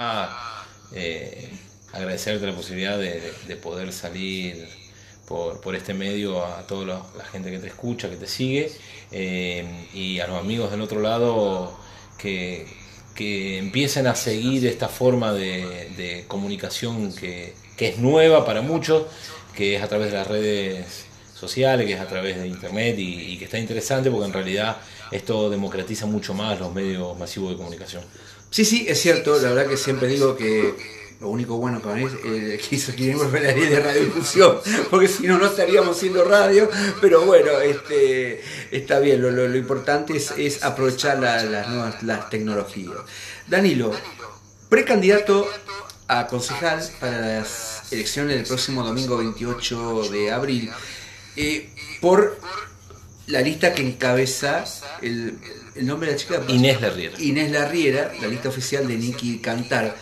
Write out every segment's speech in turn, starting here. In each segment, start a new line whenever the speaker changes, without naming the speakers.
Ah, eh, agradecerte la posibilidad de, poder salir por, este medio a toda la gente que te escucha, que te sigue, eh, y a los amigos del otro lado que, que empiecen a seguir esta forma de, comunicación que, es nueva para muchos, que es a través de las redes sociales, que es a través de internet y que está interesante porque en realidad esto democratiza mucho más los medios masivos de comunicación.
Sí, sí, es cierto, la verdad que siempre digo que lo único bueno que es eh, que hizo la ley de radiodifusión, porque si no, no estaríamos haciendo radio, pero bueno, este, está bien, lo, importante es, aprovechar las nuevas las tecnologías. Danilo, precandidato a concejal para las elecciones del próximo domingo 28 de abril, eh, por la lista que encabeza el, nombre de la chica.
Inés Larriera.
Inés Larriera, la lista oficial de Nicky Cantar.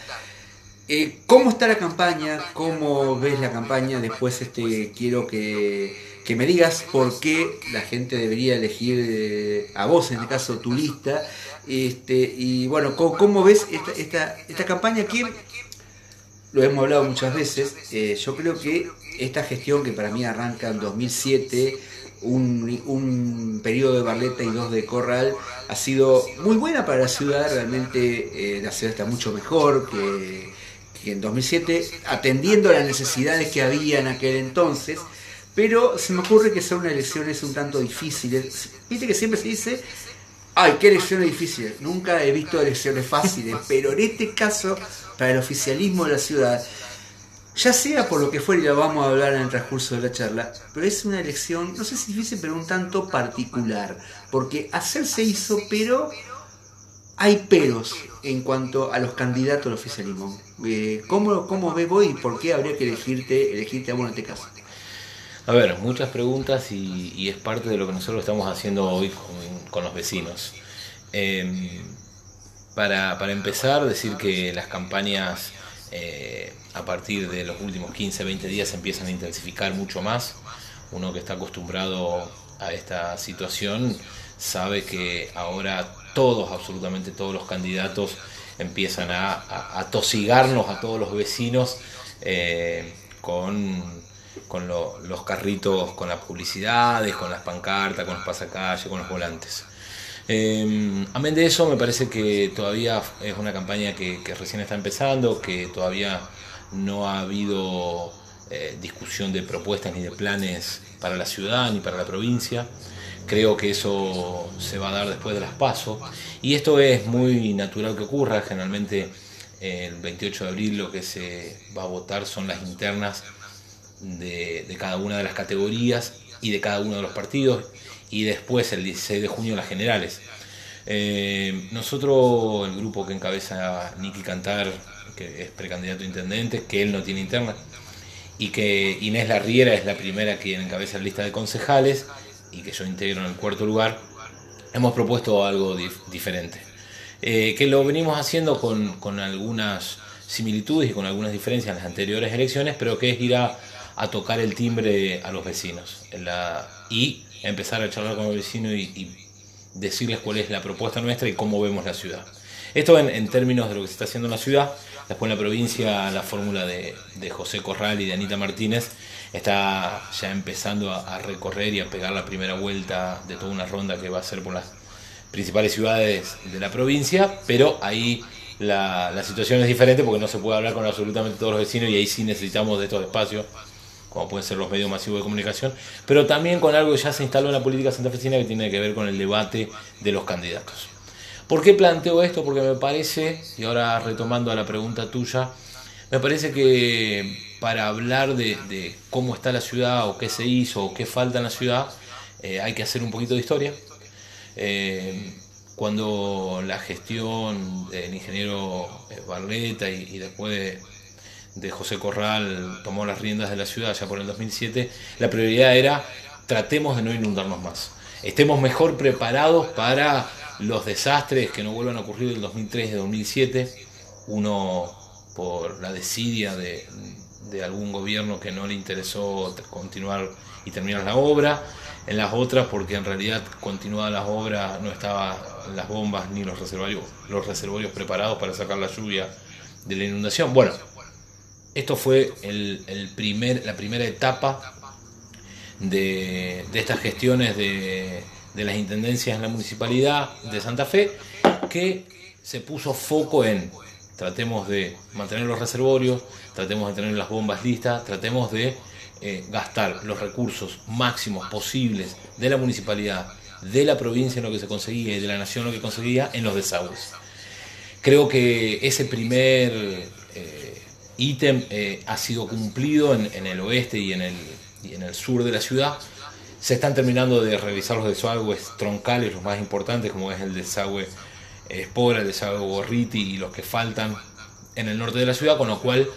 Eh, ¿Cómo está la campaña? ¿Cómo ves la campaña? Después este, quiero que, me digas por qué la gente debería elegir eh, a vos, en este caso, tu lista. Este, y bueno, ¿cómo, ves esta, esta, campaña que lo hemos hablado muchas veces? Eh, yo creo que esta gestión que para mí arranca en 2007 un, un, periodo de Barleta y dos de Corral ha sido muy buena para la ciudad, realmente la ciudad está mucho mejor que, en 2007, atendiendo a las necesidades que había en aquel entonces, pero se me ocurre que son elecciones un tanto difíciles. Viste que siempre se dice, ay, qué elecciones difíciles. Nunca he visto elecciones fáciles, pero en este caso, para el oficialismo de la ciudad, ya sea por lo que fuera, y lo vamos a hablar en el transcurso de la charla, pero es una elección, no sé si difícil, pero un tanto particular, porque hacer se hizo, pero hay peros en cuanto a los candidatos al oficialismo. Eh, ¿cómo, ¿Cómo ves vos y por qué habría que elegirte, elegirte a vos en este caso?
A ver, muchas preguntas y, es parte de lo que nosotros estamos haciendo hoy con, los vecinos. Em, para, empezar, decir que las campañas eh, a partir de los últimos 15, 20 días empiezan a intensificar mucho más. Uno que está acostumbrado a esta situación sabe que ahora todos, absolutamente todos los candidatos empiezan a, tosigarnos a todos los vecinos eh, con, los carritos, con las publicidades, con las pancartas, con los pasacalles, con los volantes. Eh, amén de eso, me parece que todavía es una campaña que, recién está empezando, que todavía no ha habido eh, discusión de propuestas ni de planes para la ciudad ni para la provincia. Creo que eso se va a dar después de las pasos. Y esto es muy natural que ocurra. Generalmente el 28 de abril lo que se va a votar son las internas de, cada una de las categorías y de cada uno de los partidos. Y después el 16 de junio las generales. Eh, nosotros, el grupo que encabeza Nicky Cantar, que es precandidato a intendente, que él no tiene interna, y que Inés Larriera es la primera quien encabeza la lista de concejales, y que yo integro en el cuarto lugar, hemos propuesto algo diferente. Eh, que lo venimos haciendo con, algunas similitudes y con algunas diferencias en las anteriores elecciones, pero que es ir a, tocar el timbre a los vecinos y empezar a charlar con los vecinos y, decirles cuál es la propuesta nuestra y cómo vemos la ciudad. Esto en, términos de lo que se está haciendo en la ciudad, después en la provincia la fórmula de José Corral y de Anita Martínez está ya empezando a, recorrer y a pegar la primera vuelta de toda una ronda que va a ser por las principales ciudades de la provincia, pero ahí la, situación es diferente porque no se puede hablar con absolutamente todos los vecinos y ahí sí necesitamos de estos espacios, como pueden ser los medios masivos de comunicación, pero también con algo que ya se instaló en la política santafesina que tiene que ver con el debate de los candidatos. ¿Por qué planteo esto? Porque me parece, y ahora retomando a la pregunta tuya, me parece que para hablar de, cómo está la ciudad o qué se hizo o qué falta en la ciudad, eh, hay que hacer un poquito de historia. Eh, cuando la gestión del ingeniero eh, Barleta y, después de, José Corral tomó las riendas de la ciudad ya por el 2007, la prioridad era tratemos de no inundarnos más. Estemos mejor preparados para los desastres que no vuelvan a ocurrir del 2003 y 2007. Uno por la desidia de, algún gobierno que no le interesó continuar y terminar la obra, en las otras porque en realidad continuada la obra no estaban las bombas ni los reservorios, los reservorios preparados para sacar la lluvia de la inundación. Bueno, esto fue el, primer, la primera etapa de, estas gestiones de, las intendencias en la municipalidad de Santa Fe, que se puso foco en tratemos de mantener los reservorios, tratemos de tener las bombas listas, tratemos de eh, gastar los recursos máximos posibles de la municipalidad, de la provincia en lo que se conseguía y de la nación en lo que conseguía en los desagües. Creo que ese primer eh, ítem eh, ha sido cumplido en, el oeste y en el, y en el sur de la ciudad. Se están terminando de revisar los desagües troncales, los más importantes, como es el desagüe Espora, el desagüe Gorriti y los que faltan en el norte de la ciudad, con lo cual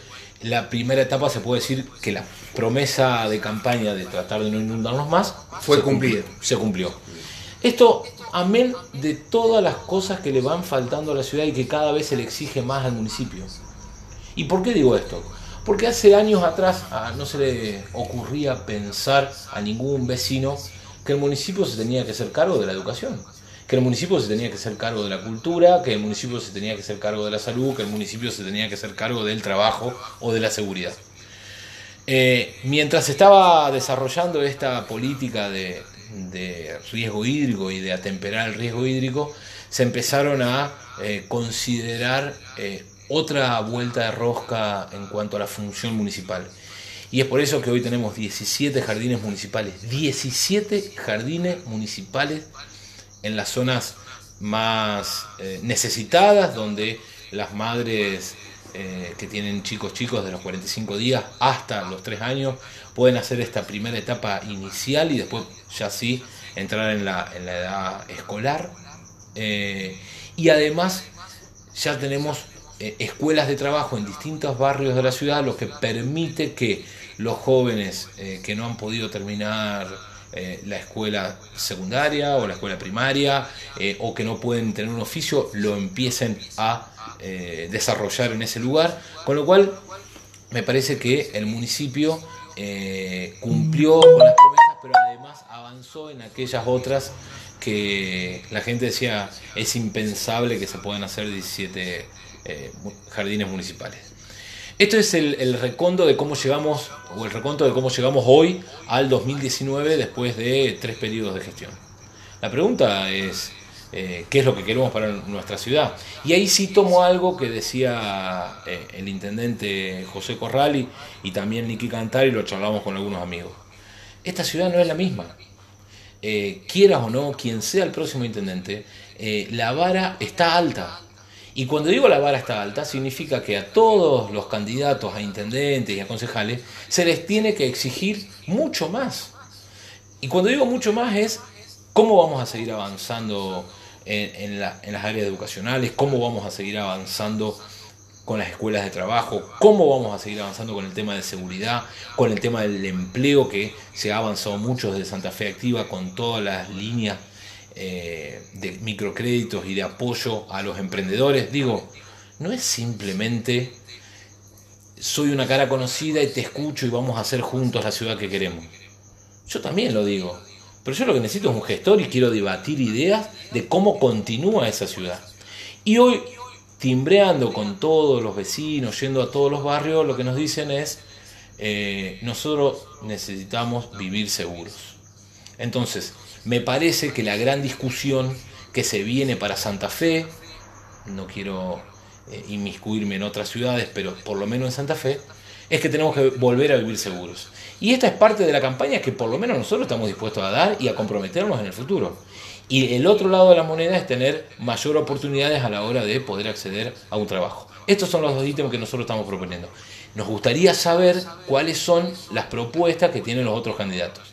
la primera etapa se puede decir que la promesa de campaña de tratar de no inundarnos más
fue cumplida.
Se cumplió. Esto, amén de todas las cosas que le van faltando a la ciudad y que cada vez se le exige más al municipio. ¿Y por qué digo esto? Porque hace años atrás no se le ocurría pensar a ningún vecino que el municipio se tenía que hacer cargo de la educación que el municipio se tenía que hacer cargo de la cultura, que el municipio se tenía que hacer cargo de la salud, que el municipio se tenía que hacer cargo del trabajo o de la seguridad. Eh, mientras estaba desarrollando esta política de, riesgo hídrico y de atemperar el riesgo hídrico, se empezaron a eh, considerar eh, otra vuelta de rosca en cuanto a la función municipal. Y es por eso que hoy tenemos 17 jardines municipales, 17 jardines municipales en las zonas más eh, necesitadas, donde las madres eh, que tienen chicos chicos de los 45 días hasta los 3 años pueden hacer esta primera etapa inicial y después ya sí entrar en la, en la edad escolar. Eh, y además ya tenemos escuelas de trabajo en distintos barrios de la ciudad, lo que permite que los jóvenes que no han podido terminar eh, la escuela secundaria o la escuela primaria eh, o que no pueden tener un oficio lo empiecen a eh, desarrollar en ese lugar. Con lo cual me parece que el municipio cumplió con las promesas, pero además avanzó en aquellas otras que la gente decía es impensable que se puedan hacer 17 jardines municipales. Esto es el, el, reconto de cómo llegamos, o el reconto de cómo llegamos hoy al 2019 después de tres periodos de gestión. La pregunta es, eh, ¿qué es lo que queremos para nuestra ciudad? Y ahí sí tomo algo que decía eh, el intendente José Corrali y también Nicky Cantar y lo charlamos con algunos amigos. Esta ciudad no es la misma. Eh, quieras o no, quien sea el próximo intendente, la vara está alta y cuando digo la vara está alta, significa que a todos los candidatos a intendentes y a concejales se les tiene que exigir mucho más. Y cuando digo mucho más es cómo vamos a seguir avanzando en, las áreas educacionales, cómo vamos a seguir avanzando con las escuelas de trabajo, cómo vamos a seguir avanzando con el tema de seguridad, con el tema del empleo que se ha avanzado mucho desde Santa Fe Activa con todas las líneas eh, de microcréditos y de apoyo a los emprendedores, digo, no es simplemente soy una cara conocida y te escucho y vamos a hacer juntos la ciudad que queremos. Yo también lo digo, pero yo lo que necesito es un gestor y quiero debatir ideas de cómo continúa esa ciudad. Y hoy, timbreando con todos los vecinos, yendo a todos los barrios, lo que nos dicen es, eh, nosotros necesitamos vivir seguros. Entonces, me parece que la gran discusión que se viene para Santa Fe, no quiero eh, inmiscuirme en otras ciudades, pero por lo menos en Santa Fe, es que tenemos que volver a vivir seguros. Y esta es parte de la campaña que por lo menos nosotros estamos dispuestos a dar y a comprometernos en el futuro. Y el otro lado de la moneda es tener mayor oportunidades a la hora de poder acceder a un trabajo. Estos son los dos ítems que nosotros estamos proponiendo. Nos gustaría saber cuáles son las propuestas que tienen los otros candidatos.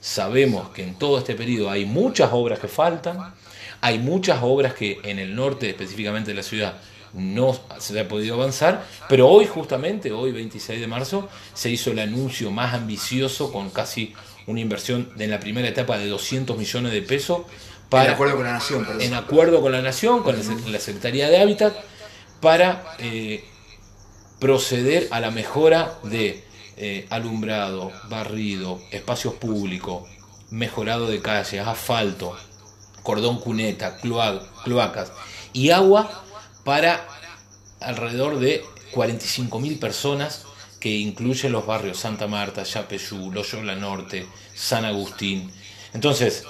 Sabemos que en todo este periodo hay muchas obras que faltan, hay muchas obras que en el norte, específicamente de la ciudad, no se ha podido avanzar, pero hoy justamente, hoy 26 de marzo, se hizo el anuncio más ambicioso con casi una inversión en la primera etapa de 200 millones de pesos.
Para, en acuerdo con la Nación, perdón.
En acuerdo con la Nación, con la Secretaría de Hábitat, para eh, proceder a la mejora de eh, alumbrado, barrido, espacios públicos, mejorado de calles, asfalto, cordón cuneta, cloacas y agua para alrededor de 45.000 personas que incluyen los barrios Santa Marta, Yapeyú, Loyola Norte, San Agustín. Entonces,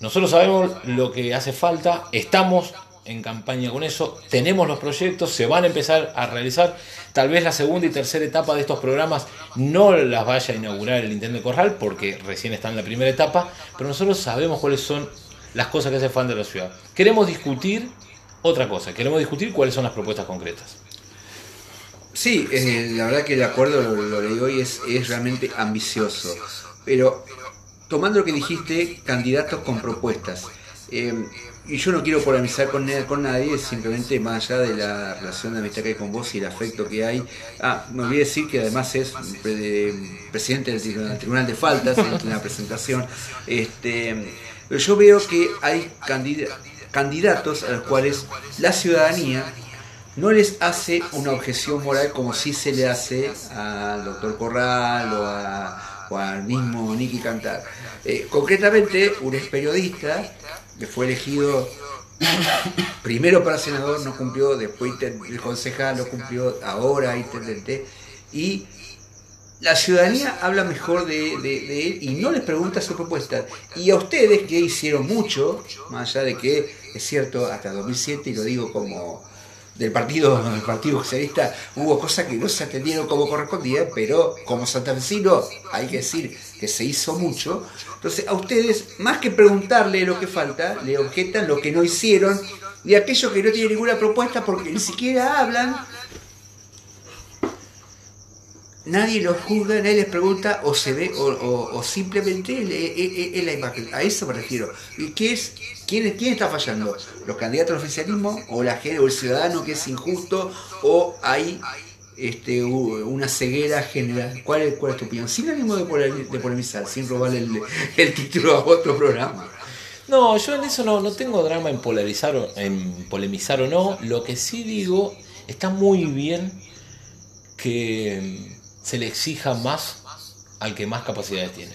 nosotros sabemos lo que hace falta, estamos en campaña con eso, tenemos los proyectos, se van a empezar a realizar. Tal vez la segunda y tercera etapa de estos programas no las vaya a inaugurar el Intendente Corral porque recién está en la primera etapa, pero nosotros sabemos cuáles son las cosas que hace falta de la ciudad. Queremos discutir otra cosa, queremos discutir cuáles son las propuestas concretas.
Sí, eh, la verdad que el acuerdo, lo, lo leí hoy, es, es realmente ambicioso. Pero tomando lo que dijiste, candidatos con propuestas. Eh, y yo no quiero polemizar con, con nadie, simplemente más allá de la relación de amistad que hay con vos y el afecto que hay. Ah, me olvidé decir que además es presidente del Tribunal de Faltas en la presentación. Este, pero yo veo que hay candidatos a los cuales la ciudadanía no les hace una objeción moral como si se le hace al doctor Corral o, al mismo Nicky Cantar. Eh, concretamente, un ex periodista que fue elegido primero para senador, no cumplió, después el concejal no cumplió, ahora intendente, y la ciudadanía habla mejor de, de, él y no les pregunta su propuesta. Y a ustedes que hicieron mucho, más allá de que es cierto, hasta 2007, y lo digo como del partido, del partido socialista, hubo cosas que no se atendieron como correspondía, pero como santafesino hay que decir que se hizo mucho. Entonces a ustedes, más que preguntarle lo que falta, le objetan lo que no hicieron de aquellos que no tienen ninguna propuesta porque ni siquiera hablan nadie los juzga, nadie les pregunta o se ve o, simplemente es, la imagen. A eso me refiero. ¿Qué es, quién, ¿Quién está fallando? ¿Los candidatos al oficialismo o la gente o el ciudadano que es injusto o hay este, una ceguera general? ¿Cuál es, cuál es tu opinión? Sin ánimo de, de polemizar, sin robarle el, el, título a otro programa.
No, yo en eso no, no tengo drama en polarizar en polemizar o no. Lo que sí digo, está muy bien que se le exija más al que más capacidades tiene.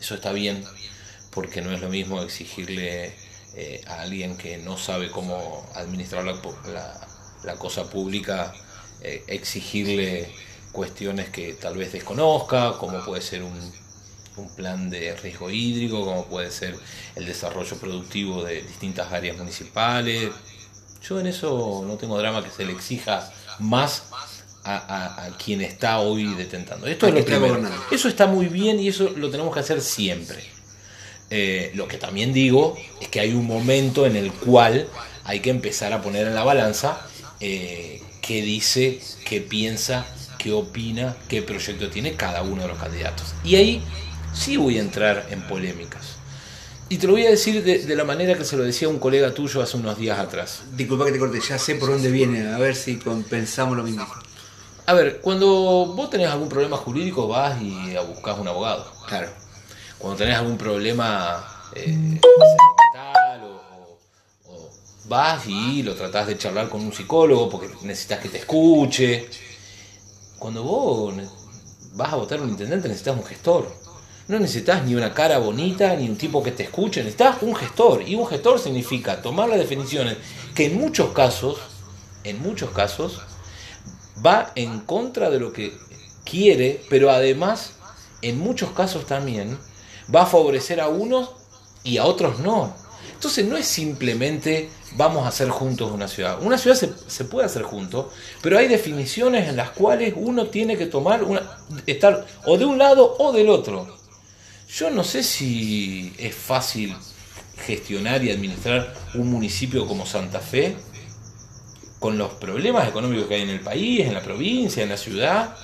Eso está bien, porque no es lo mismo exigirle eh, a alguien que no sabe cómo administrar la, cosa pública, eh, exigirle cuestiones que tal vez desconozca, como puede ser un, un plan de riesgo hídrico, como puede ser el desarrollo productivo de distintas áreas municipales. Yo en eso no tengo drama que se le exija más a, quien está hoy detentando. Esto es lo primero. Eso está muy bien y eso lo tenemos que hacer siempre. Eh, lo que también digo es que hay un momento en el cual hay que empezar a poner en la balanza eh, qué dice, qué piensa, qué opina, qué proyecto tiene cada uno de los candidatos. Y ahí sí voy a entrar en polémicas. Y te lo voy a decir de, la manera que se lo decía un colega tuyo hace unos días atrás.
Disculpa que te corte, ya sé por dónde viene, a ver si compensamos lo mismo.
A ver, cuando vos tenés algún problema jurídico vas y buscas un abogado.
Claro.
Cuando tenés algún problema eh, o, vas y lo tratás de charlar con un psicólogo porque necesitas que te escuche. Cuando vos vas a votar un intendente necesitas un gestor. No necesitas ni una cara bonita ni un tipo que te escuche, necesitas un gestor. Y un gestor significa tomar las definiciones que en muchos casos, en muchos casos, va en contra de lo que quiere, pero además, en muchos casos también, va a favorecer a unos y a otros no. Entonces no es simplemente vamos a hacer juntos una ciudad. Una ciudad se, puede hacer juntos, pero hay definiciones en las cuales uno tiene que tomar una, estar o de un lado o del otro. Yo no sé si es fácil gestionar y administrar un municipio como Santa Fe con los problemas económicos que hay en el país, en la provincia, en la ciudad,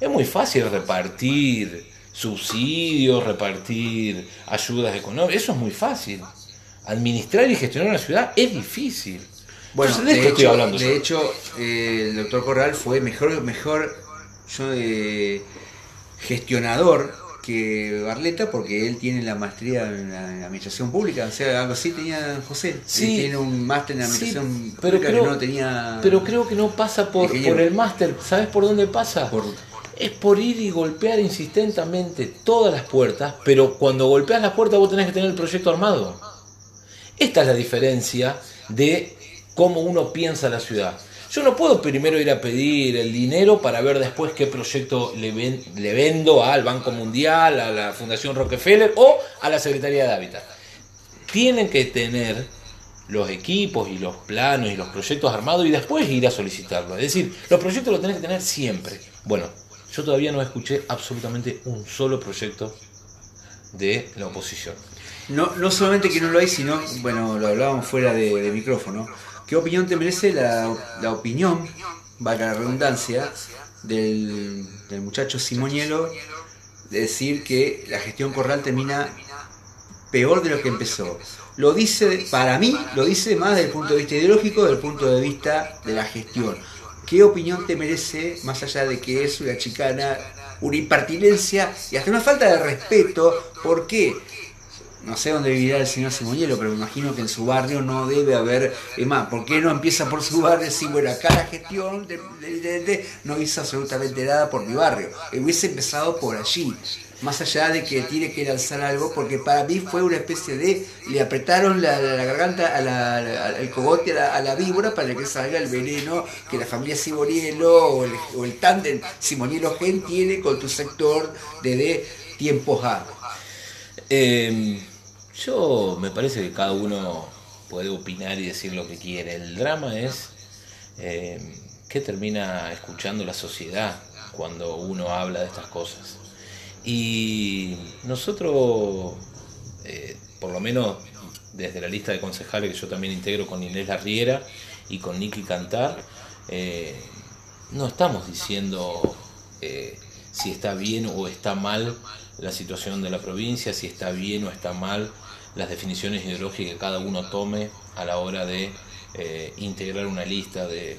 es muy fácil repartir subsidios, repartir ayudas económicas, eso es muy fácil. Administrar y gestionar una ciudad es difícil.
Bueno, de, hecho, hablando de hecho, eh, el doctor Corral fue mejor, mejor yo, eh, gestionador que Barleta porque él tiene la maestría en administración pública, o sea, algo así tenía José. Sí, tiene un máster en administración
pero
pública
creo,
que no tenía.
Pero creo que no pasa por, por el máster. ¿Sabes por dónde pasa? es por ir y golpear insistentemente todas las puertas, pero cuando golpeas las puertas vos tenés que tener el proyecto armado. Esta es la diferencia de cómo uno piensa la ciudad. Yo no puedo primero ir a pedir el dinero para ver después qué proyecto le, le vendo al Banco Mundial, a la Fundación Rockefeller o a la Secretaría de Hábitat. Tienen que tener los equipos y los planos y los proyectos armados y después ir a solicitarlo. Es decir, los proyectos los tenés que tener siempre. Bueno, yo todavía no escuché absolutamente un solo proyecto de la oposición.
No, no solamente que no lo hay, sino, bueno, lo hablábamos fuera de, micrófono. ¿Qué opinión te merece la, opinión, valga la redundancia, del, del muchacho Simonielo de decir que la gestión Corral termina peor de lo que empezó? Lo dice, para mí, lo dice más desde el punto de vista ideológico, desde el punto de vista de la gestión. ¿Qué opinión te merece, más allá de que es una chicana, una impertinencia y hasta una falta de respeto? ¿Por qué? No sé dónde vivirá el señor Simonielo, pero me imagino que en su barrio no debe haber. Es más, ¿por qué no empieza por su barrio? Si, bueno, acá la gestión de, no hizo absolutamente nada por mi barrio. Hubiese empezado por allí más allá de que tiene que lanzar algo, porque para mí fue una especie de, le apretaron la, garganta, a la, al cogote, a la, víbora para que salga el veneno que la familia Simonielo o el, o el tándem Simonielo-Gen tiene con tu sector desde tiempos A.
yo me parece que cada uno puede opinar y decir lo que quiere. El drama es eh, que termina escuchando la sociedad cuando uno habla de estas cosas. Y nosotros, eh, por lo menos desde la lista de concejales que yo también integro con Inés Larriera y con Nicky Cantar, eh, no estamos diciendo eh, si está bien o está mal la situación de la provincia, si está bien o está mal las definiciones ideológicas que cada uno tome a la hora de integrar una lista de,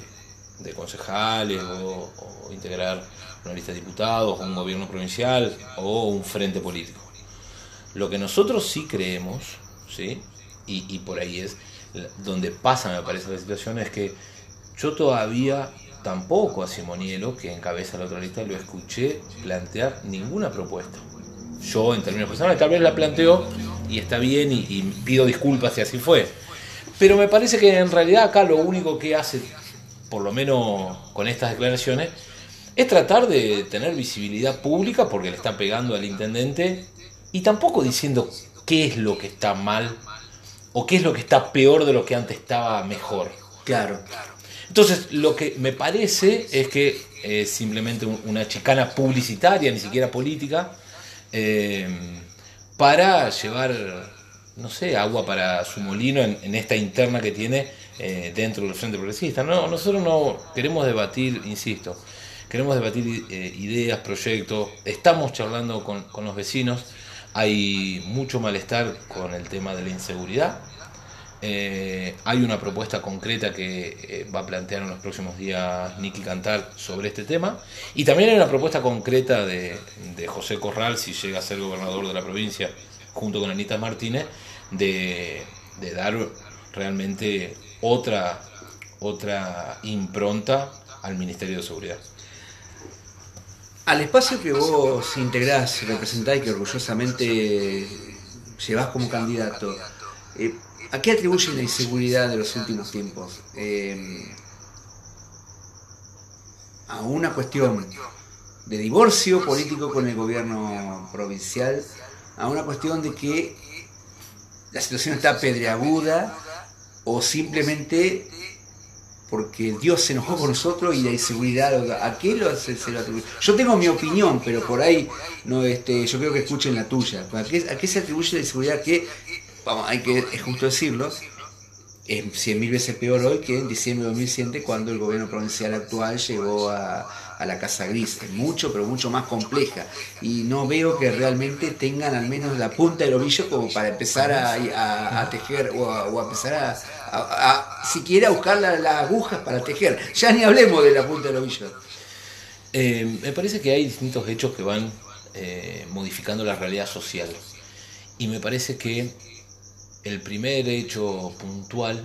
concejales o, o integrar una lista de diputados, un gobierno provincial o un frente político. Lo que nosotros sí creemos, ¿sí? Y, por ahí es donde pasa, me parece, la situación, es que yo todavía tampoco a Simonielo, que encabeza la otra lista, lo escuché plantear ninguna propuesta. Yo, en términos personales, tal vez la planteo y está bien y, y pido disculpas si así fue. Pero me parece que en realidad acá lo único que hace, por lo menos con estas declaraciones, es tratar de tener visibilidad pública porque le está pegando al intendente y tampoco diciendo qué es lo que está mal o qué es lo que está peor de lo que antes estaba mejor.
Claro.
Entonces, lo que me parece es que es simplemente una chicana publicitaria, ni siquiera política, eh, para llevar, no sé, agua para su molino en, esta interna que tiene eh, dentro del Frente Progresista. No, nosotros no queremos debatir, insisto, queremos debatir eh, ideas, proyectos, estamos charlando con, los vecinos, hay mucho malestar con el tema de la inseguridad. Eh, hay una propuesta concreta que eh, va a plantear en los próximos días Nicky Cantar sobre este tema. Y también hay una propuesta concreta de, José Corral, si llega a ser gobernador de la provincia, junto con Anita Martínez, de, dar realmente otra, otra impronta al Ministerio de Seguridad.
Al espacio que vos integrás, representás y que orgullosamente llevas como candidato, eh, ¿a qué atribuyen la inseguridad de los últimos tiempos? Eh, a una cuestión de divorcio político con el gobierno provincial, a una cuestión de que la situación está pedreaguda o simplemente porque Dios se enojó con nosotros y la inseguridad, ¿a qué lo, se, lo atribuye? Yo tengo mi opinión, pero por ahí no este, yo creo que escuchen la tuya. ¿A qué, a qué se atribuye la inseguridad que, hay que, es justo decirlo, es cien mil veces peor hoy que en diciembre de 2007 cuando el gobierno provincial actual llegó a, a la Casa Gris. Es mucho, pero mucho más compleja. Y no veo que realmente tengan al menos la punta del ovillo como para empezar a, tejer o a, empezar a, siquiera buscar las agujas para tejer. Ya ni hablemos de la punta del ovillo.
Eh, me parece que hay distintos hechos que van eh, modificando la realidad social. Y me parece que el primer hecho puntual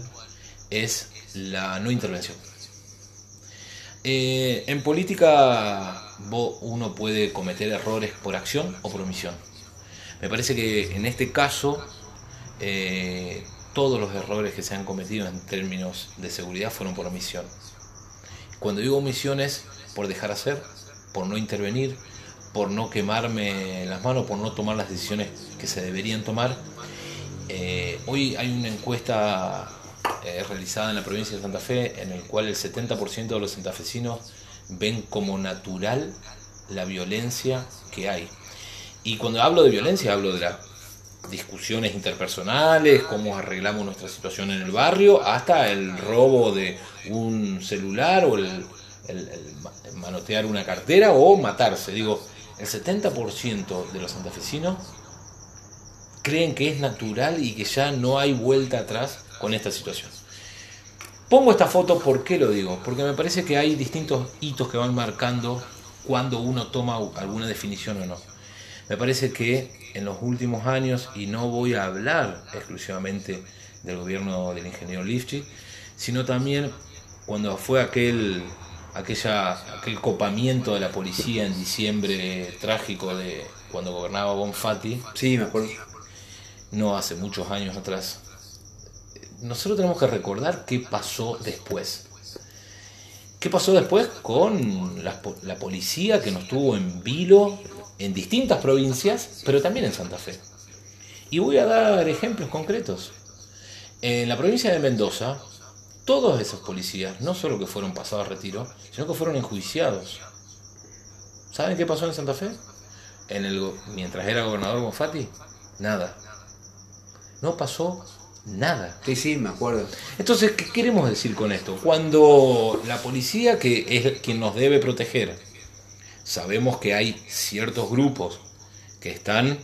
es la no intervención. Eh, en política uno puede cometer errores por acción o por omisión. Me parece que en este caso eh, todos los errores que se han cometido en términos de seguridad fueron por omisión. Cuando digo omisión es por dejar hacer, por no intervenir, por no quemarme las manos, por no tomar las decisiones que se deberían tomar. Eh, hoy hay una encuesta eh, realizada en la provincia de Santa Fe en el cual el 70% de los santafesinos ven como natural la violencia que hay. Y cuando hablo de violencia hablo de las discusiones interpersonales, cómo arreglamos nuestra situación en el barrio, hasta el robo de un celular o el, manotear una cartera o matarse. Digo, el 70% de los santafesinos creen que es natural y que ya no hay vuelta atrás con esta situación. Pongo esta foto, ¿por qué lo digo? Porque me parece que hay distintos hitos que van marcando cuando uno toma alguna definición o no. Me parece que en los últimos años, y no voy a hablar exclusivamente del gobierno del ingeniero Lifchi, sino también cuando fue aquel, aquella, aquel copamiento de la policía en diciembre trágico de cuando gobernaba Bonfatti.
Sí, me acuerdo.
No hace muchos años atrás. Nosotros tenemos que recordar qué pasó después. ¿Qué pasó después con la, la policía que nos tuvo en vilo en distintas provincias, pero también en Santa Fe? Y voy a dar ejemplos concretos. En la provincia de Mendoza, todos esos policías, no solo que fueron pasados a retiro, sino que fueron enjuiciados. ¿Saben qué pasó en Santa Fe? En el, mientras era gobernador Bonfatti, nada. No pasó nada.
Sí, sí, me acuerdo.
Entonces, ¿qué queremos decir con esto? Cuando la policía, que es quien nos debe proteger, sabemos que hay ciertos grupos que están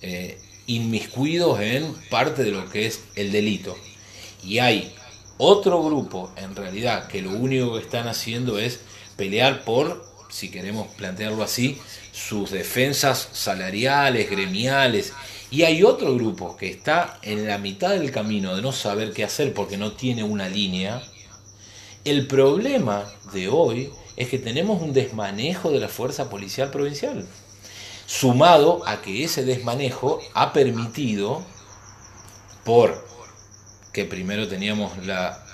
eh, inmiscuidos en parte de lo que es el delito. Y hay otro grupo, en realidad, que lo único que están haciendo es pelear por, si queremos plantearlo así, sus defensas salariales, gremiales. Y hay otro grupo que está en la mitad del camino de no saber qué hacer porque no tiene una línea. El problema de hoy es que tenemos un desmanejo de la fuerza policial provincial, sumado a que ese desmanejo ha permitido, por que primero teníamos la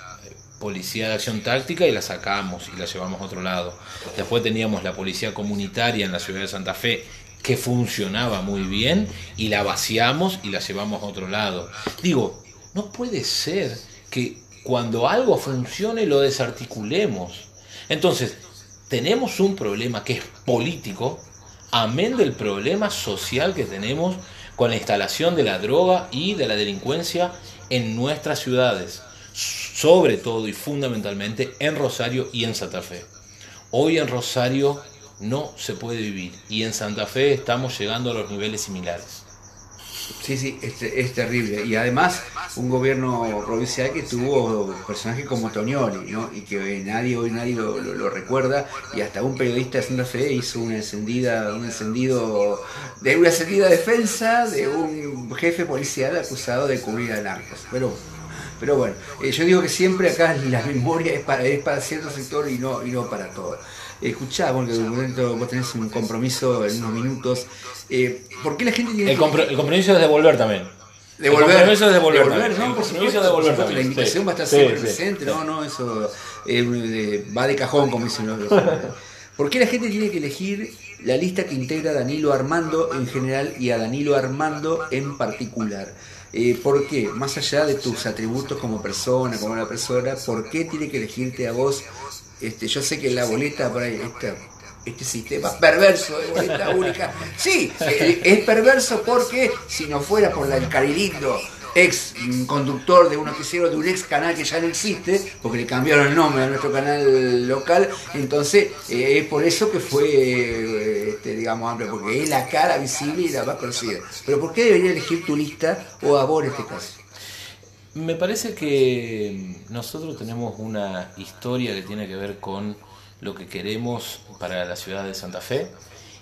policía de acción táctica y la sacamos y la llevamos a otro lado. Después teníamos la policía comunitaria en la ciudad de Santa Fe que funcionaba muy bien y la vaciamos y la llevamos a otro lado. Digo, no puede ser que cuando algo funcione lo desarticulemos. Entonces, tenemos un problema que es político, amén del problema social que tenemos con la instalación de la droga y de la delincuencia en nuestras ciudades, sobre todo y fundamentalmente en Rosario y en Santa Fe. Hoy en Rosario no se puede vivir y en Santa Fe estamos llegando a los niveles similares.
Sí, sí, es, es, terrible. Y además, un gobierno provincial que tuvo personajes como Tonioli, ¿no? Y que nadie, hoy nadie lo, recuerda. Y hasta un periodista de Santa Fe hizo una encendida, un encendido, de una encendida defensa de un jefe policial acusado de cubrir a narcos. Pero pero bueno, eh, yo digo que siempre acá la memoria es para, es para cierto sector y no, y no para todo. Escuchá, porque vos tenés un compromiso en unos minutos. Eh, ¿Por qué la gente tiene
el, el compromiso es devolver también.
Devolver,
el compromiso es devolver.
¿no? Por
supuesto,
devolver
también.
La invitación va a estar siempre presente, no, no, eso eh, va de cajón, como dicen los ¿Por qué la gente tiene que elegir la lista que integra a Danilo Armando en general y a Danilo Armando en particular? Eh, ¿Por qué? Más allá de tus atributos como persona, como una persona, ¿por qué tiene que elegirte a vos este, yo sé que la boleta, para este, este sistema perverso de boleta única, sí, eh, es perverso porque si no fuera por el carilindo ex conductor de un noticiero de un ex canal que ya no existe, porque le cambiaron el nombre a nuestro canal local, entonces eh, es por eso que fue, eh, este, digamos, amplio, porque es la cara visible y la más conocida. Pero ¿por qué debería elegir tu lista o a vos en este caso?
Me parece que nosotros tenemos una historia que tiene que ver con lo que queremos para la ciudad de Santa Fe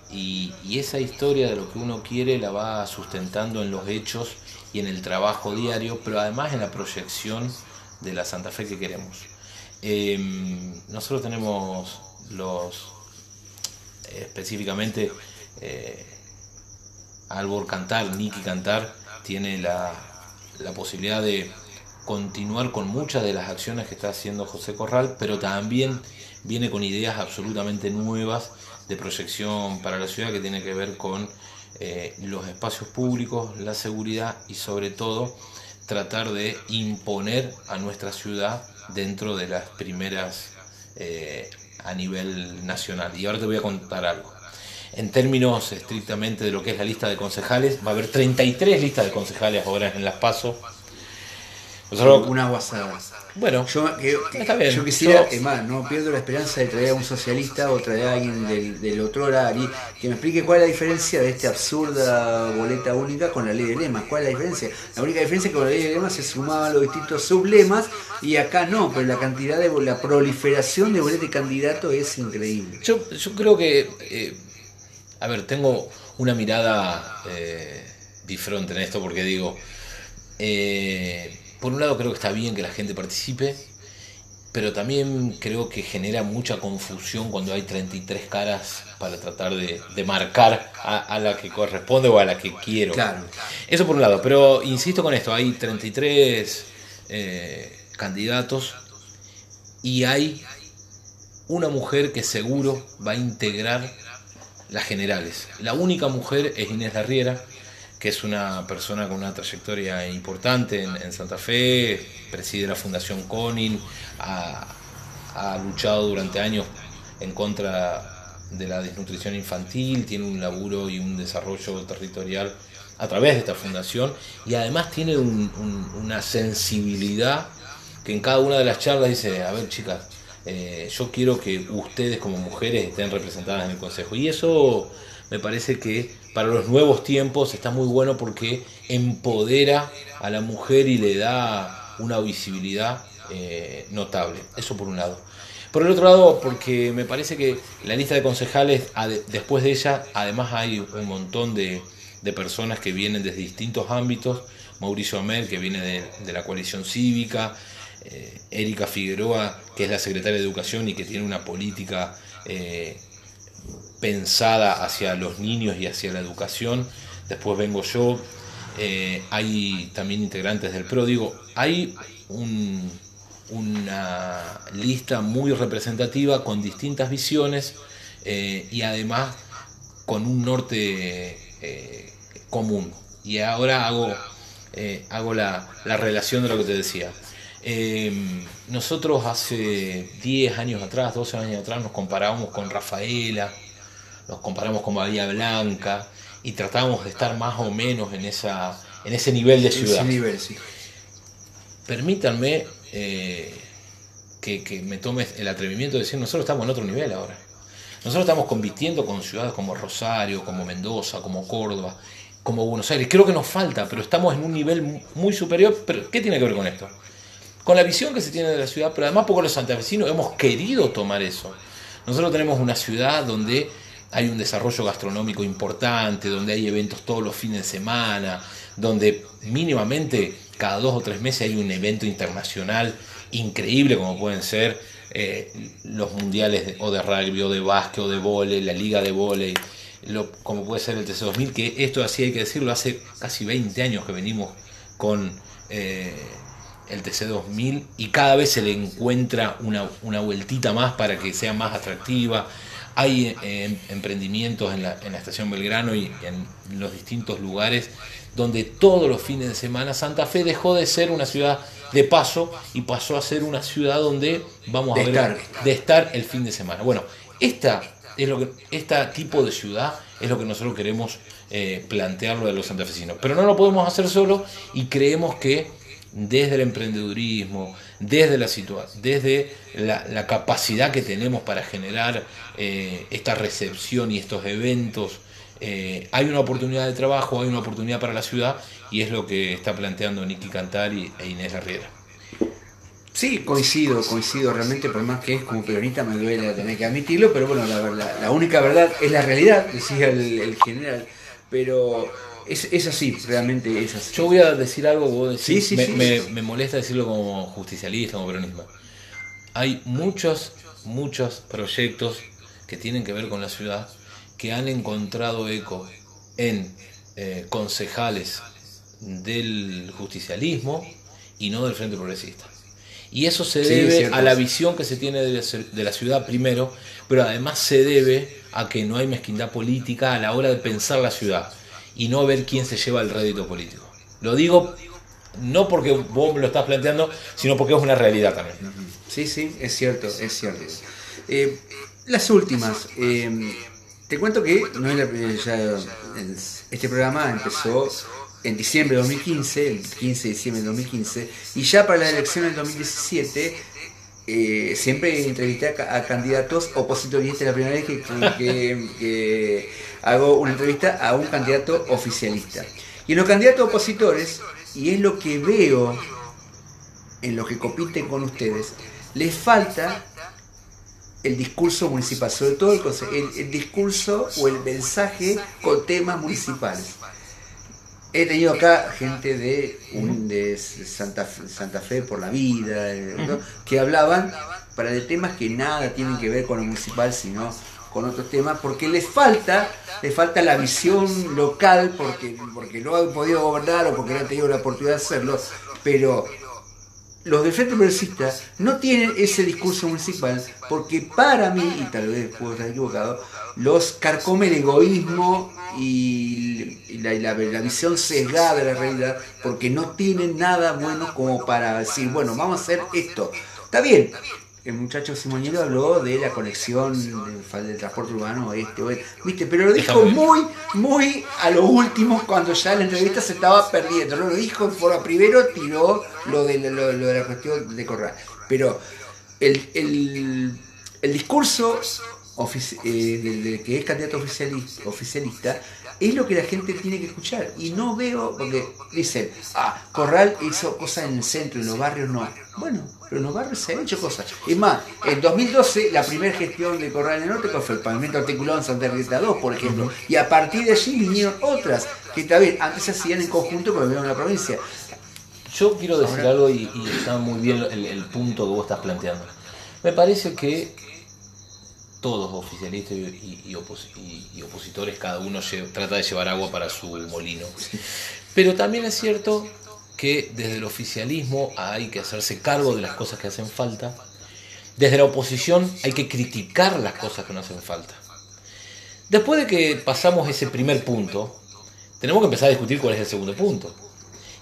y, esa historia de lo que uno quiere la va sustentando en los hechos y en el trabajo diario, pero además en la proyección de la Santa Fe que queremos. Em, nosotros tenemos los, específicamente, eh, Albor Cantar, Nicky Cantar, tiene la, la posibilidad de continuar con muchas de las acciones que está haciendo José Corral, pero también viene con ideas absolutamente nuevas de proyección para la ciudad que tiene que ver con eh, los espacios públicos, la seguridad y sobre todo tratar de imponer a nuestra ciudad dentro de las primeras eh, a nivel nacional. Y ahora te voy a contar algo. En términos estrictamente de lo que es la lista de concejales, va a haber 33 listas de concejales ahora en las PASO
una guasada.
Bueno,
yo, está bien. yo quisiera, más, no pierdo la esperanza de traer a un socialista o traer a alguien del, del otro horario que me explique cuál es la diferencia de esta absurda boleta única con la ley de lemas. ¿Cuál es la diferencia? La única diferencia es que con la ley de lemas se sumaban los distintos sublemas y acá no, pero la cantidad de la proliferación de boletas de candidato es increíble.
Yo, yo creo que, eh, a ver, tengo una mirada eh, en esto porque digo, eh, por un lado creo que está bien que la gente participe, pero también creo que genera mucha confusión cuando hay 33 caras para tratar de, marcar a, la que corresponde o a la que quiero.
Claro.
Eso por un lado, pero insisto con esto, hay 33 eh, candidatos y hay una mujer que seguro va a integrar las generales. La única mujer es Inés Larriera, que es una persona con una trayectoria importante en, Santa Fe, preside la Fundación Conin, ha, luchado durante años en contra de la desnutrición infantil, tiene un laburo y un desarrollo territorial a través de esta fundación y además tiene una sensibilidad que en cada una de las charlas dice, a ver chicas, eh, yo quiero que ustedes como mujeres estén representadas en el Consejo. Y eso me parece que para los nuevos tiempos está muy bueno porque empodera a la mujer y le da una visibilidad eh, notable. Eso por un lado. Por el otro lado, porque me parece que la lista de concejales, después de ella, además hay un montón de, personas que vienen desde distintos ámbitos. Mauricio Amer, que viene de, la coalición cívica. Eh, Erika Figueroa, que es la secretaria de Educación y que tiene una política eh, pensada hacia los niños y hacia la educación. Después vengo yo, eh, hay también integrantes del PRO. Digo, hay una lista muy representativa con distintas visiones eh, y además con un norte eh, común. Y ahora hago, hago la, la, relación de lo que te decía. nosotros hace 10 años atrás, 12 años atrás, nos comparábamos con Rafaela, nos comparamos con Bahía Blanca y tratábamos de estar más o menos en, esa, en ese nivel de ciudad. Permítanme eh, que, me tomes el atrevimiento de decir, nosotros estamos en otro nivel ahora. Nosotros estamos compitiendo con ciudades como Rosario, como Mendoza, como Córdoba, como Buenos Aires. Creo que nos falta, pero estamos en un nivel muy superior. Pero ¿qué tiene que ver con esto? Con la visión que se tiene de la ciudad, pero además porque los santafesinos hemos querido tomar eso. Nosotros tenemos una ciudad donde hay un desarrollo gastronómico importante, donde hay eventos todos los fines de semana, donde mínimamente cada dos o tres meses hay un evento internacional increíble como pueden ser eh, los mundiales o de rugby o de básquet o de vóley, la liga de vóley, como puede ser el TC2000, que esto así hay que decirlo, hace casi 20 años que venimos con eh, el TC2000 y cada vez se le encuentra una, una vueltita más para que sea más atractiva, hay eh, emprendimientos en la, estación Belgrano y en los distintos lugares donde todos los fines de semana Santa Fe dejó de ser una ciudad de paso y pasó a ser una ciudad donde vamos a ver de estar el fin de semana. Bueno, esta es lo que este tipo de ciudad es lo que nosotros queremos eh, plantearlo de los santafesinos. Pero no lo podemos hacer solo y creemos que desde el emprendedurismo, desde la, desde la, capacidad que tenemos para generar eh, esta recepción y estos eventos, eh, hay una oportunidad de trabajo, hay una oportunidad para la ciudad y es lo que está planteando Nicky Cantari e Inés Arriera.
Sí, coincido, coincido realmente, por más que es como peronista me duele tener que admitirlo, pero bueno, la, la única verdad es la realidad, decía el general. Pero es, así, realmente es así.
Yo voy a decir algo, vos decís, me, molesta decirlo como justicialista, como peronismo. Hay muchos, muchos proyectos que tienen que ver con la ciudad que han encontrado eco en eh, concejales del justicialismo y no del Frente Progresista. Y eso se debe a la visión que se tiene de la ciudad primero, pero además se debe a que no hay mezquindad política a la hora de pensar la ciudad y no ver quién se lleva el rédito político. Lo digo no porque vos me lo estás planteando, sino porque es una realidad también.
Sí, sí, es cierto, es cierto. Eh, las últimas. Eh, te cuento que eh, este programa empezó en diciembre de 2015, el 15 de diciembre de 2015, y ya para la elección del 2017 siempre entrevisté a, candidatos opositores. Esta es la primera vez que, hago una entrevista a un candidato oficialista. Y en los candidatos opositores, y es lo que veo en los que compiten con ustedes, les falta el discurso municipal, sobre todo el, discurso o el mensaje con temas municipales. He tenido acá gente de, un, de Santa, Santa Fe por la vida, que hablaban para de temas que nada tienen que ver con lo municipal, sino con otros temas, porque les falta, les falta la visión local, porque, porque no han podido gobernar o porque no han tenido la oportunidad de hacerlo, pero los del Frente no tienen ese discurso municipal porque para mí, y tal vez puedo estar equivocado, los carcome el egoísmo y, la, la, visión sesgada de la realidad porque no tienen nada bueno como para decir, bueno, vamos a hacer esto. Está bien, el muchacho Simonero habló de la conexión del, transporte urbano este ¿viste? Pero lo dijo muy, muy a lo último cuando ya la entrevista se estaba perdiendo. No lo dijo en forma primero, tiró lo de, lo, de la cuestión de Corral. Pero el, el, discurso eh, del, que es candidato oficialista, oficialista es lo que la gente tiene que escuchar. Y no veo, porque dicen, ah, Corral hizo cosas en el centro, en los barrios no. Bueno, pero los barrios se han hecho cosas. Es más, en 2012 la primera gestión de Corral en el Norte fue el pavimento articulado en Santa Rita 2, por ejemplo. Y a partir de allí vinieron otras, que también antes se hacían en conjunto con el gobierno de la provincia.
Yo quiero decir algo y, está muy bien el, punto que vos estás planteando. Me parece que todos oficialistas y, opositores, cada uno trata de llevar agua para su molino. Pero también es cierto que desde el oficialismo hay que hacerse cargo de las cosas que hacen falta. Desde la oposición hay que criticar las cosas que no hacen falta. Después de que pasamos ese primer punto, tenemos que empezar a discutir cuál es el segundo punto.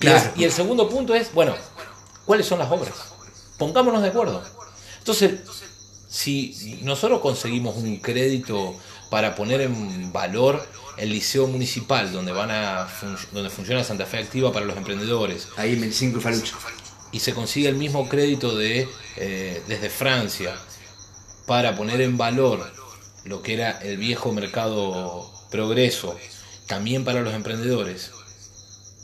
Y, el, segundo punto es, bueno, ¿cuáles son las obras? Pongámonos de acuerdo. Entonces, si nosotros conseguimos un crédito para poner en valor el liceo municipal donde van a donde funciona Santa Fe Activa para los emprendedores.
Ahí en 25 Falucho.
Y se consigue el mismo crédito de eh, desde Francia para poner en valor lo que era el viejo mercado progreso, también para los emprendedores.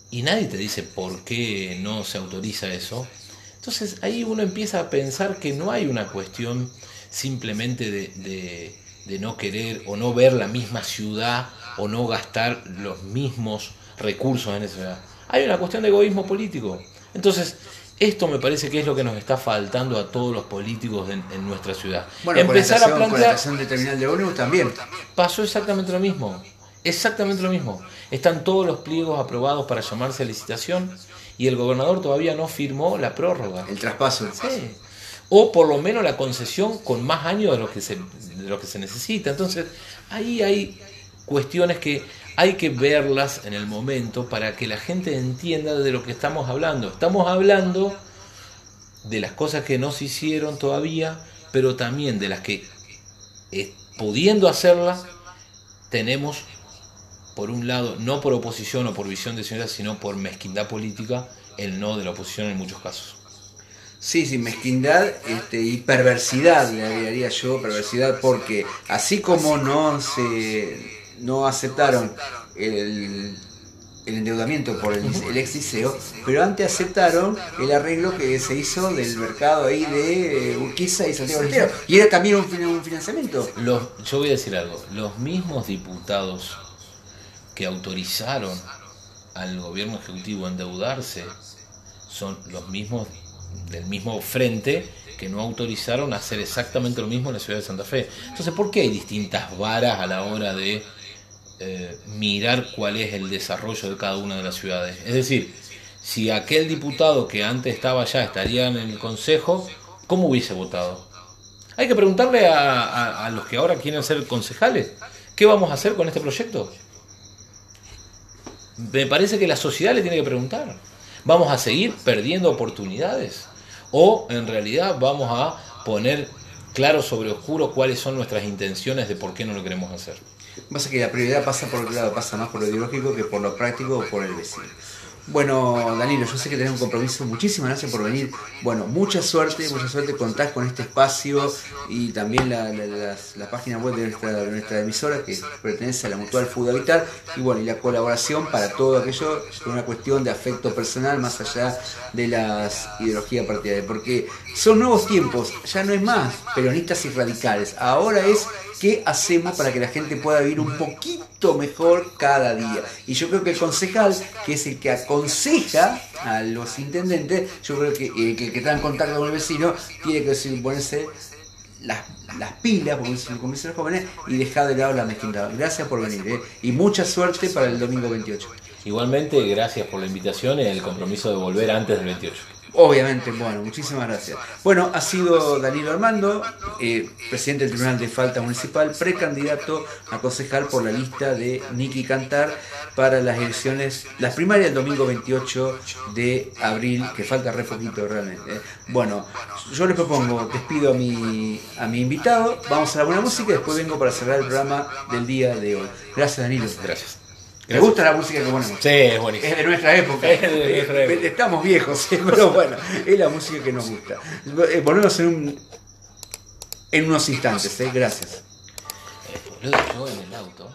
Y nadie te dice por qué no se autoriza eso. Entonces ahí uno empieza a pensar que no hay una cuestión simplemente de de no querer o no ver la misma ciudad o no gastar los mismos recursos en esa ciudad. Hay una cuestión de egoísmo político. Entonces, esto me parece que es lo que nos está faltando a todos los políticos en, nuestra ciudad.
Bueno, Empezar a plantear. de terminal de ómnibus también.
Pasó exactamente lo mismo. Exactamente lo mismo. Están todos los pliegos aprobados para llamarse a licitación y el gobernador todavía no firmó la prórroga.
El traspaso.
Sí o por lo menos la concesión con más años de lo que se, de lo que se necesita. Entonces, ahí hay cuestiones que hay que verlas en el momento para que la gente entienda de lo que estamos hablando. Estamos hablando de las cosas que no se hicieron todavía, pero también de las que, eh, pudiendo hacerlas, tenemos, por un lado, no por oposición o por visión de señora, sino por mezquindad política, el no de la oposición en muchos casos.
Sí, sí, mezquindad este, y perversidad, le agregaría yo, perversidad, porque así como no se no aceptaron el, endeudamiento por el, el ex liceo, pero antes aceptaron el arreglo que se hizo del mercado ahí de Urquiza y Santiago Y era también un, financiamiento.
Los, yo voy a decir algo, los mismos diputados que autorizaron al gobierno ejecutivo a endeudarse son los mismos del mismo frente que no autorizaron hacer exactamente lo mismo en la ciudad de Santa Fe. Entonces, ¿por qué hay distintas varas a la hora de eh, mirar cuál es el desarrollo de cada una de las ciudades? Es decir, si aquel diputado que antes estaba allá estaría en el Consejo, ¿cómo hubiese votado? Hay que preguntarle a, a los que ahora quieren ser concejales, ¿qué vamos a hacer con este proyecto? Me parece que la sociedad le tiene que preguntar. ¿Vamos a seguir perdiendo oportunidades? ¿O en realidad vamos a poner claro sobre oscuro cuáles son nuestras intenciones de por qué no lo queremos hacer?
Pasa que la prioridad pasa por otro lado, pasa más por lo ideológico que por lo práctico o por el vecino. Bueno, Danilo, yo sé que tenés un compromiso. Muchísimas gracias por venir. Bueno, mucha suerte, mucha suerte. Contás con este espacio y también la, página web de nuestra, emisora que pertenece a la Mutual Food Habitat. Y bueno, y la colaboración para todo aquello es una cuestión de afecto personal más allá de las ideologías partidarias. Porque son nuevos tiempos, ya no es más peronistas y radicales. Ahora es qué hacemos para que la gente pueda vivir un poquito mejor cada día. Y yo creo que el concejal, que es el que aconseja a los intendentes, yo creo que el que, está en contacto con el vecino tiene que ponerse las, las pilas, como los jóvenes, y dejar de lado la mezquindad. Gracias por venir ¿eh? y mucha suerte para el domingo 28.
Igualmente, gracias por la invitación y el compromiso de volver antes del 28.
Obviamente, bueno, muchísimas gracias. Bueno, ha sido Danilo Armando, eh, presidente del Tribunal de Falta Municipal, precandidato a concejal por la lista de Niki Cantar para las elecciones, las primarias del domingo 28 de abril, que falta re poquito realmente. ¿eh? Bueno, yo les propongo, despido a mi, a mi invitado, vamos a la buena música y después vengo para cerrar el programa del día de hoy. Gracias Danilo.
Gracias.
Me gusta la música que ponemos.
Sí, es buenísimo.
Es de nuestra época. Estamos viejos, pero bueno, es la música que nos gusta. Eh, volvemos en, un, en unos instantes, ¿eh? gracias.
Eh, yo en el auto.